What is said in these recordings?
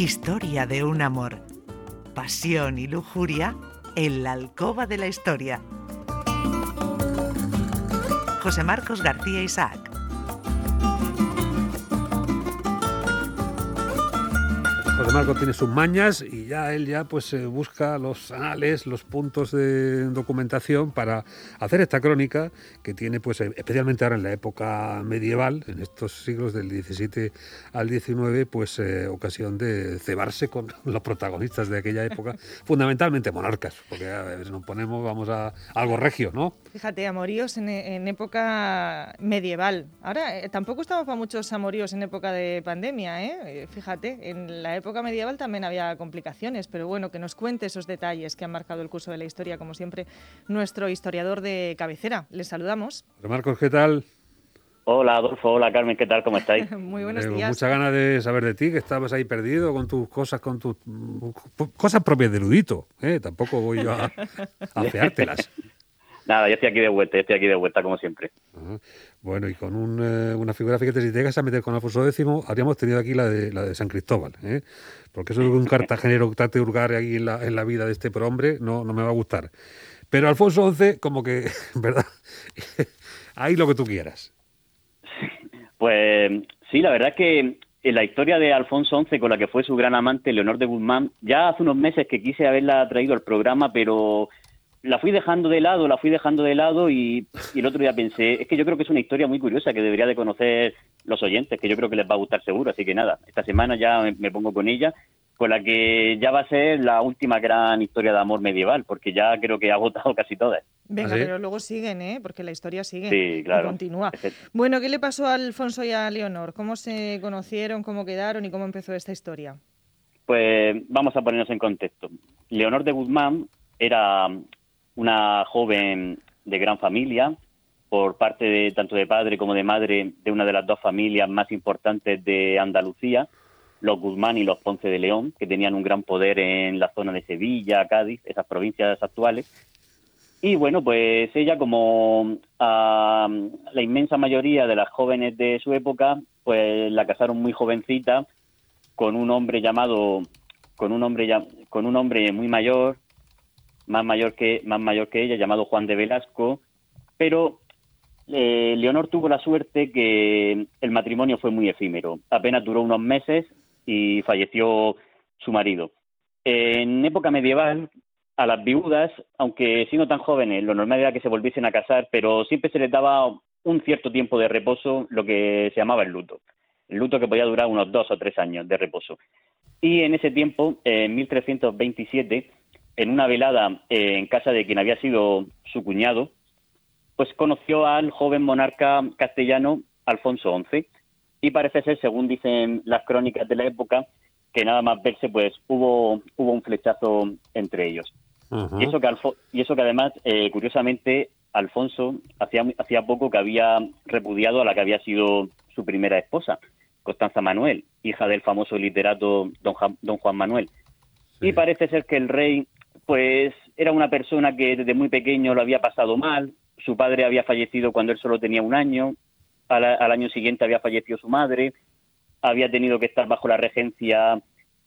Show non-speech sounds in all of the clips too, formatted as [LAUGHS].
Historia de un amor. Pasión y lujuria en la alcoba de la historia. José Marcos García Isaac. Marco tiene sus mañas y ya él ya pues eh, busca los anales, los puntos de documentación para hacer esta crónica que tiene pues eh, especialmente ahora en la época medieval, en estos siglos del 17 al 19, pues eh, ocasión de cebarse con [LAUGHS] los protagonistas de aquella época, [LAUGHS] fundamentalmente monarcas, porque a ver, nos ponemos, vamos a, algo regio, ¿no? Fíjate, amoríos en época medieval. Ahora tampoco estamos para muchos amoríos en época de pandemia, ¿eh? Fíjate, en la época época medieval también había complicaciones, pero bueno, que nos cuente esos detalles que han marcado el curso de la historia, como siempre, nuestro historiador de cabecera. Les saludamos. Marcos, ¿qué tal? Hola Adolfo, hola Carmen, ¿qué tal? ¿Cómo estáis? [LAUGHS] Muy buenos días. Mucha ganas de saber de ti, que estabas ahí perdido con tus cosas, con tus cosas propias de erudito. ¿eh? Tampoco voy yo a, a [LAUGHS] Nada, yo estoy aquí de vuelta, yo estoy aquí de vuelta como siempre. Bueno, y con eh, una figura, fíjate, si te llegas a meter con Alfonso X, habríamos tenido aquí la de, la de San Cristóbal, ¿eh? porque eso de un cartagenero que trate de hurgar ahí en la, en la vida de este hombre no, no me va a gustar. Pero Alfonso XI, como que, [LAUGHS] ¿verdad? [LAUGHS] ahí lo que tú quieras. Pues sí, la verdad es que en la historia de Alfonso XI, con la que fue su gran amante, Leonor de Guzmán, ya hace unos meses que quise haberla traído al programa, pero la fui dejando de lado, la fui dejando de lado y, el otro día pensé, es que yo creo que es una historia muy curiosa que debería de conocer los oyentes, que yo creo que les va a gustar seguro, así que nada, esta semana ya me, pongo con ella, con la que ya va a ser la última gran historia de amor medieval, porque ya creo que ha agotado casi todas. Venga, ¿Ah, pero luego siguen, ¿eh? Porque la historia sigue sí, claro. continúa. Bueno, ¿qué le pasó a Alfonso y a Leonor? ¿Cómo se conocieron, cómo quedaron y cómo empezó esta historia? Pues vamos a ponernos en contexto. Leonor de Guzmán era una joven de gran familia, por parte de tanto de padre como de madre de una de las dos familias más importantes de Andalucía, los Guzmán y los Ponce de León, que tenían un gran poder en la zona de Sevilla, Cádiz, esas provincias actuales. Y bueno, pues ella, como a la inmensa mayoría de las jóvenes de su época, pues la casaron muy jovencita con un hombre llamado, con un hombre, con un hombre muy mayor, más mayor que, más mayor que ella, llamado Juan de Velasco, pero eh, Leonor tuvo la suerte que el matrimonio fue muy efímero. Apenas duró unos meses y falleció su marido. En época medieval, a las viudas, aunque siendo tan jóvenes, lo normal era que se volviesen a casar, pero siempre se les daba un cierto tiempo de reposo, lo que se llamaba el luto. El luto que podía durar unos dos o tres años de reposo. Y en ese tiempo, en 1327, en una velada eh, en casa de quien había sido su cuñado, pues conoció al joven monarca castellano Alfonso XI y parece ser, según dicen las crónicas de la época, que nada más verse, pues hubo, hubo un flechazo entre ellos. y, eso que y eso que además, eh, curiosamente, Alfonso hacía, hacía poco que había repudiado a la que había sido su primera esposa, Constanza Manuel, hija del famoso literato don, don Juan Manuel. Y parece ser que el rey pues era una persona que desde muy pequeño lo había pasado mal. Su padre había fallecido cuando él solo tenía un año. Al, año siguiente había fallecido su madre. Había tenido que estar bajo la regencia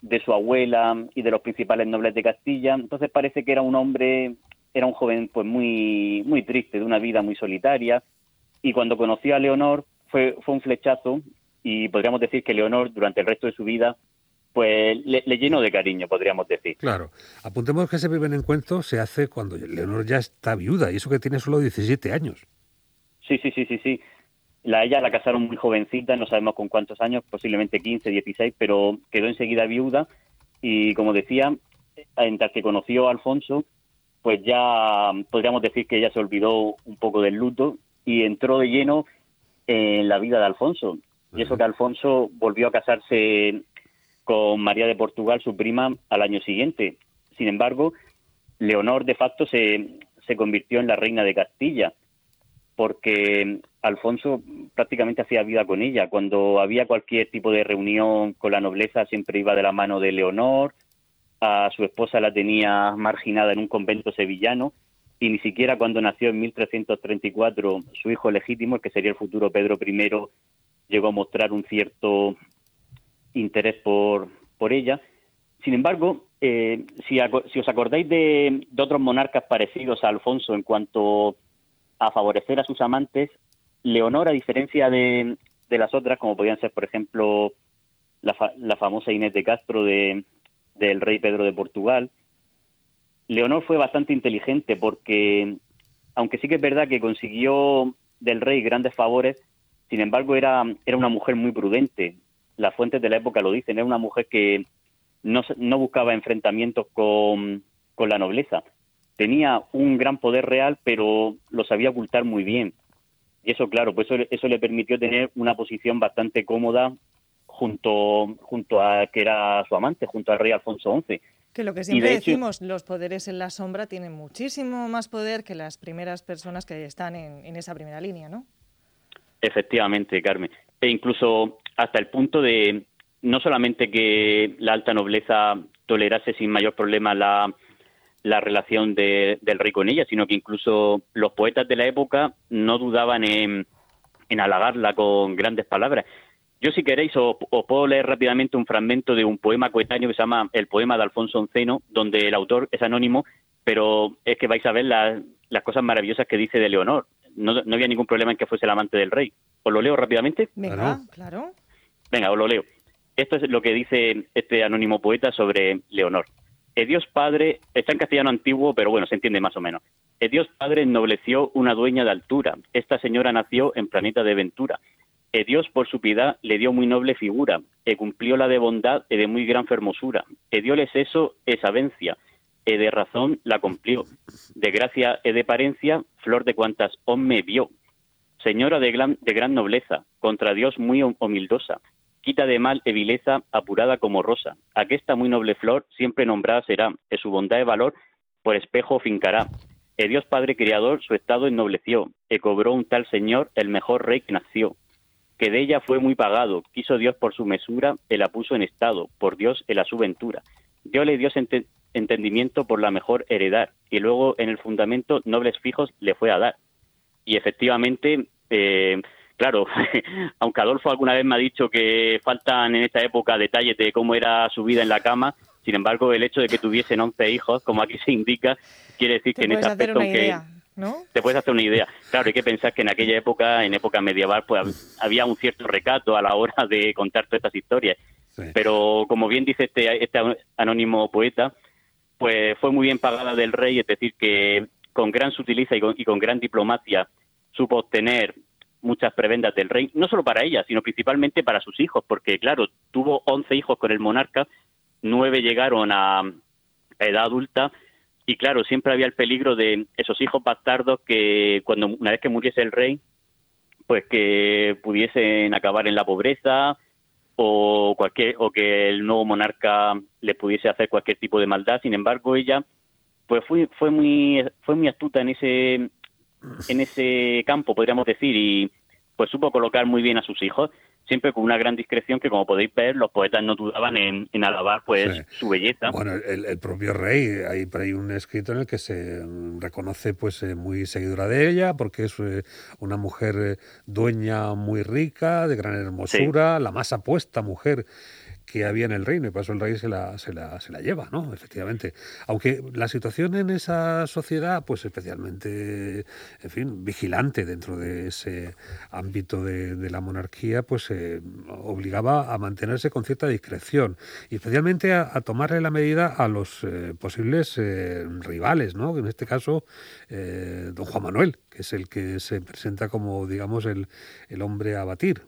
de su abuela y de los principales nobles de Castilla. Entonces parece que era un hombre, era un joven pues muy, muy triste, de una vida muy solitaria. Y cuando conoció a Leonor fue, fue un flechazo y podríamos decir que Leonor durante el resto de su vida pues le, lleno de cariño, podríamos decir. Claro. Apuntemos que ese primer encuentro se hace cuando Leonor ya está viuda, y eso que tiene solo 17 años. Sí, sí, sí, sí, sí. La, ella la casaron muy jovencita, no sabemos con cuántos años, posiblemente 15, 16, pero quedó enseguida viuda y, como decía, en tal que conoció a Alfonso, pues ya podríamos decir que ella se olvidó un poco del luto y entró de lleno en la vida de Alfonso. Y eso que Alfonso volvió a casarse con María de Portugal, su prima, al año siguiente. Sin embargo, Leonor de facto se, se convirtió en la reina de Castilla, porque Alfonso prácticamente hacía vida con ella. Cuando había cualquier tipo de reunión con la nobleza, siempre iba de la mano de Leonor. A su esposa la tenía marginada en un convento sevillano y ni siquiera cuando nació en 1334 su hijo legítimo, el que sería el futuro Pedro I, llegó a mostrar un cierto interés por, por ella. Sin embargo, eh, si, si, os acordáis de, otros monarcas parecidos a Alfonso en cuanto a favorecer a sus amantes, Leonor, a diferencia de, las otras, como podían ser, por ejemplo, la, la famosa Inés de Castro de, del rey Pedro de Portugal, Leonor fue bastante inteligente porque, aunque sí que es verdad que consiguió del rey grandes favores, sin embargo era, era una mujer muy prudente. Las fuentes de la época lo dicen, era una mujer que no, no buscaba enfrentamientos con, con la nobleza. Tenía un gran poder real, pero lo sabía ocultar muy bien. Y eso, claro, pues eso, eso le permitió tener una posición bastante cómoda junto, junto a que era su amante, junto al rey Alfonso XI. Que lo que siempre decimos, los poderes en la sombra tienen muchísimo más poder que las primeras personas que están en, en esa primera línea, ¿no? Efectivamente, Carmen. E incluso hasta el punto de no solamente que la alta nobleza tolerase sin mayor problema la, la relación del rey con ella, sino que incluso los poetas de la época no dudaban en, en halagarla con grandes palabras. Yo, si queréis, os, puedo leer rápidamente un fragmento de un poema coetáneo que se llama El poema de Alfonso Onceno, donde el autor es anónimo, pero es que vais a ver las, cosas maravillosas que dice de Leonor. No, había ningún problema en que fuese el amante del rey. ¿Os lo leo rápidamente? Venga, claro. Venga, os lo leo. Esto es lo que dice este anónimo poeta sobre Leonor. El Dios Padre, está en castellano antiguo, pero bueno, se entiende más o menos. El Dios Padre ennobleció una dueña de altura. Esta señora nació en planeta de ventura e Dios por su piedad le dio muy noble figura, e cumplió la de bondad e de muy gran fermosura, e dioles eso esa vencia, e de razón la cumplió, de gracia e de parencia, flor de cuantas hombre vio. Señora de gran, de gran nobleza, contra Dios muy humildosa, quita de mal e vileza, apurada como rosa. Aquesta muy noble flor siempre nombrada será, e su bondad y valor por espejo fincará. E Dios Padre Creador su estado ennobleció, e cobró un tal Señor el mejor rey que nació que de ella fue muy pagado, quiso Dios por su mesura, él la puso en estado, por Dios en la su ventura. Dios le dio entendimiento por la mejor heredar, y luego en el fundamento nobles fijos le fue a dar. Y efectivamente, eh, claro, [LAUGHS] aunque Adolfo alguna vez me ha dicho que faltan en esta época detalles de cómo era su vida en la cama, sin embargo, el hecho de que tuviesen 11 hijos, como aquí se indica, quiere decir que en ese aspecto, aunque, te puedes hacer una idea. Claro, hay que pensar que en aquella época, en época medieval, pues había un cierto recato a la hora de contar todas estas historias. Pero como bien dice este, este anónimo poeta, pues fue muy bien pagada del rey, es decir, que con gran sutileza y con, y con gran diplomacia supo obtener muchas prebendas del rey, no solo para ella, sino principalmente para sus hijos, porque claro, tuvo 11 hijos con el monarca, nueve llegaron a edad adulta y claro, siempre había el peligro de esos hijos bastardos que cuando una vez que muriese el rey, pues que pudiesen acabar en la pobreza o cualquier o que el nuevo monarca le pudiese hacer cualquier tipo de maldad. Sin embargo, ella pues fue fue muy fue muy astuta en ese en ese campo, podríamos decir, y pues supo colocar muy bien a sus hijos siempre con una gran discreción que, como podéis ver, los poetas no dudaban en, alabar pues su belleza. Bueno, el, propio rey, hay por ahí un escrito en el que se reconoce pues eh, muy seguidora de ella, porque es eh, una mujer eh, dueña muy rica, de gran hermosura, la más apuesta mujer que había en el reino y por eso el rey se la, se la, se la lleva, ¿no? Efectivamente. Aunque la situación en esa sociedad, pues especialmente, en fin, vigilante dentro de ese ámbito de, la monarquía, pues eh, obligaba a mantenerse con cierta discreción y especialmente a, tomarle la medida a los eh, posibles eh, rivales, ¿no? En este caso, don Juan Manuel, que es el que se presenta como, digamos, el, el hombre a batir.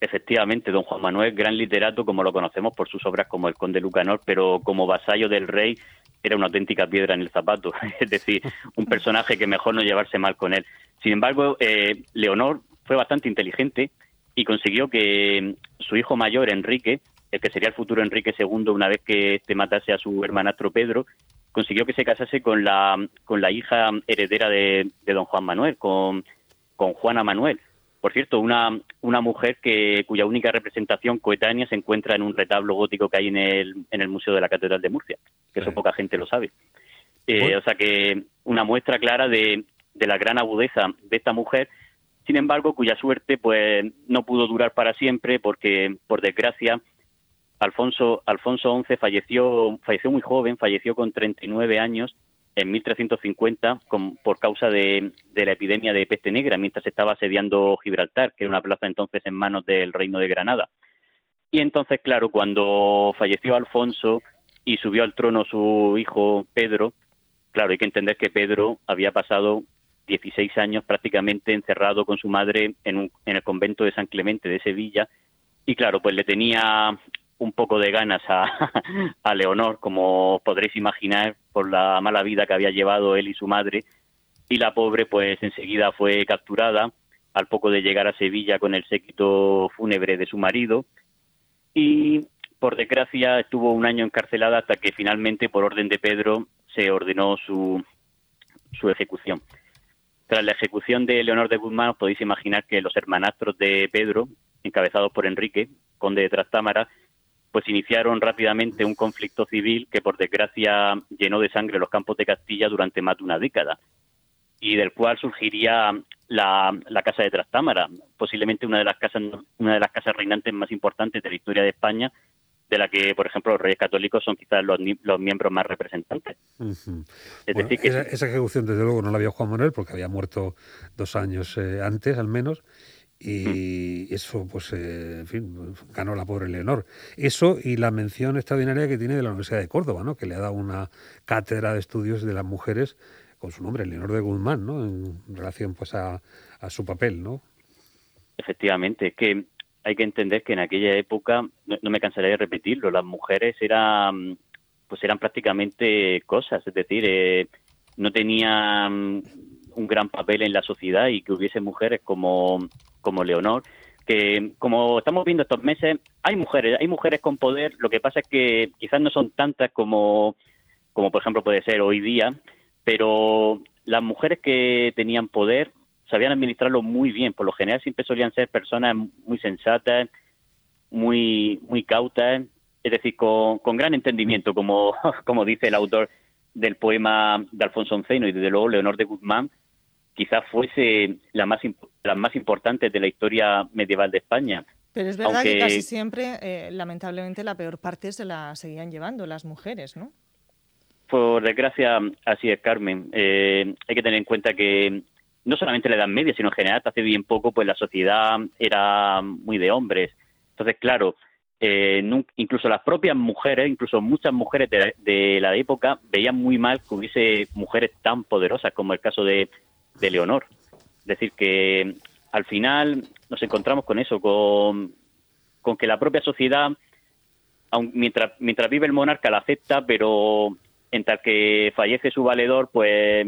Efectivamente, don Juan Manuel, gran literato, como lo conocemos por sus obras como El Conde Lucanor, pero como vasallo del rey era una auténtica piedra en el zapato, [LAUGHS] es decir, un personaje que mejor no llevarse mal con él. Sin embargo, eh, Leonor fue bastante inteligente y consiguió que su hijo mayor, Enrique, el que sería el futuro Enrique II una vez que este matase a su hermanastro Pedro, consiguió que se casase con la, con la hija heredera de, de don Juan Manuel, con, con Juana Manuel por cierto, una, una mujer que, cuya única representación coetánea se encuentra en un retablo gótico que hay en el, en el Museo de la Catedral de Murcia, que eso poca gente lo sabe. Eh, o sea que una muestra clara de, de la gran agudeza de esta mujer, sin embargo, cuya suerte pues no pudo durar para siempre porque, por desgracia, Alfonso, Alfonso XI falleció, falleció muy joven, falleció con 39 años en 1350 por causa de, la epidemia de peste negra, mientras estaba asediando Gibraltar, que era una plaza entonces en manos del Reino de Granada. Y entonces, claro, cuando falleció Alfonso y subió al trono su hijo Pedro, claro, hay que entender que Pedro había pasado 16 años prácticamente encerrado con su madre en, un, en el convento de San Clemente de Sevilla, y claro, pues le tenía un poco de ganas a, [LAUGHS] Leonor, como podréis imaginar, por la mala vida que había llevado él y su madre, y la pobre pues enseguida fue capturada al poco de llegar a Sevilla con el séquito fúnebre de su marido y por desgracia estuvo un año encarcelada hasta que finalmente por orden de Pedro se ordenó su, su ejecución. Tras la ejecución de Leonor de Guzmán podéis imaginar que los hermanastros de Pedro, encabezados por Enrique, conde de Trastámara, pues iniciaron rápidamente un conflicto civil que por desgracia llenó de sangre los campos de Castilla durante más de una década y del cual surgiría la, casa de Trastámara, posiblemente una de las casas una de las casas reinantes más importantes de la historia de España, de la que, por ejemplo, los reyes católicos son quizás los, los miembros más representantes. esa, ejecución, desde luego, no la vio Juan Manuel porque había muerto dos años eh, antes, al menos, y eso, pues, eh, en fin, ganó la pobre Leonor. Eso y la mención extraordinaria que tiene de la Universidad de Córdoba, ¿no? que le ha dado una cátedra de estudios de las mujeres con su nombre, Leonor de Guzmán, ¿no? en relación pues a, su papel. ¿no? Efectivamente, que hay que entender que en aquella época, no, me cansaré de repetirlo, las mujeres eran, pues eran prácticamente cosas, es decir, eh, no tenían un gran papel en la sociedad y que hubiese mujeres como, como Leonor, que como estamos viendo estos meses, hay mujeres, hay mujeres con poder, lo que pasa es que quizás no son tantas como, como por ejemplo puede ser hoy día, pero las mujeres que tenían poder sabían administrarlo muy bien, por lo general siempre solían ser personas muy sensatas, muy, muy cautas, es decir, con, con gran entendimiento, como, [LAUGHS] como dice el autor del poema de Alfonso Onceno y desde luego Leonor de Guzmán, quizás fuese la más, la más importante de la historia medieval de España. Pero es verdad que casi siempre, eh, lamentablemente, la peor parte se la seguían llevando las mujeres, ¿no? Por desgracia, así es, Carmen. Eh, hay que tener en cuenta que no solamente la Edad Media, sino en general, hace bien poco, pues la sociedad era muy de hombres. Entonces, claro, eh, incluso las propias mujeres, incluso muchas mujeres de, la época, veían muy mal que hubiese mujeres tan poderosas como el caso de, de Leonor. Decir, que al final nos encontramos con eso, con, con que la propia sociedad, mientras, mientras vive el monarca, la acepta, pero en tal que fallece su valedor, pues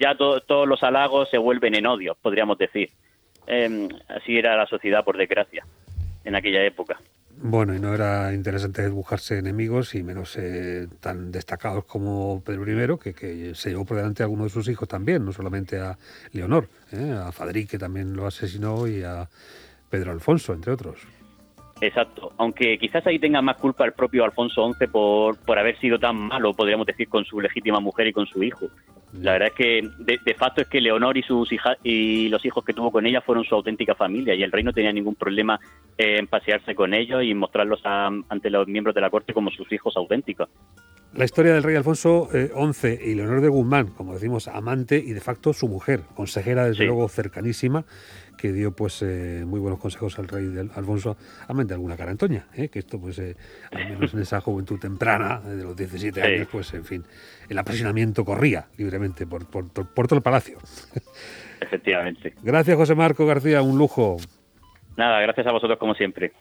ya todos los halagos se vuelven en odio, podríamos decir. Em, así era la sociedad, por desgracia, en aquella época. Bueno, y no era interesante buscarse enemigos y menos eh, tan destacados como Pedro I, que, que, se llevó por delante a alguno de sus hijos también, no solamente a Leonor, eh, a Fadrique que también lo asesinó y a Pedro Alfonso, entre otros. Exacto, aunque quizás ahí tenga más culpa el propio Alfonso XI por, por haber sido tan malo, podríamos decir, con su legítima mujer y con su hijo. La verdad es que de, facto es que Leonor y sus hijas y los hijos que tuvo con ella fueron su auténtica familia y el rey no tenía ningún problema en pasearse con ellos y mostrarlos ante los miembros de la corte como sus hijos auténticos. La historia del rey Alfonso XI eh, y Leonor de Guzmán, como decimos, amante y de facto su mujer, consejera desde luego cercanísima, que dio pues eh, muy buenos consejos al rey del Alfonso, amén de alguna cara Antonia, eh, que esto pues al menos en esa juventud temprana de los 17 años, pues en fin, el apasionamiento corría libremente por, por todo el palacio. Efectivamente. Gracias José Marco García, un lujo. Nada, gracias a vosotros como siempre.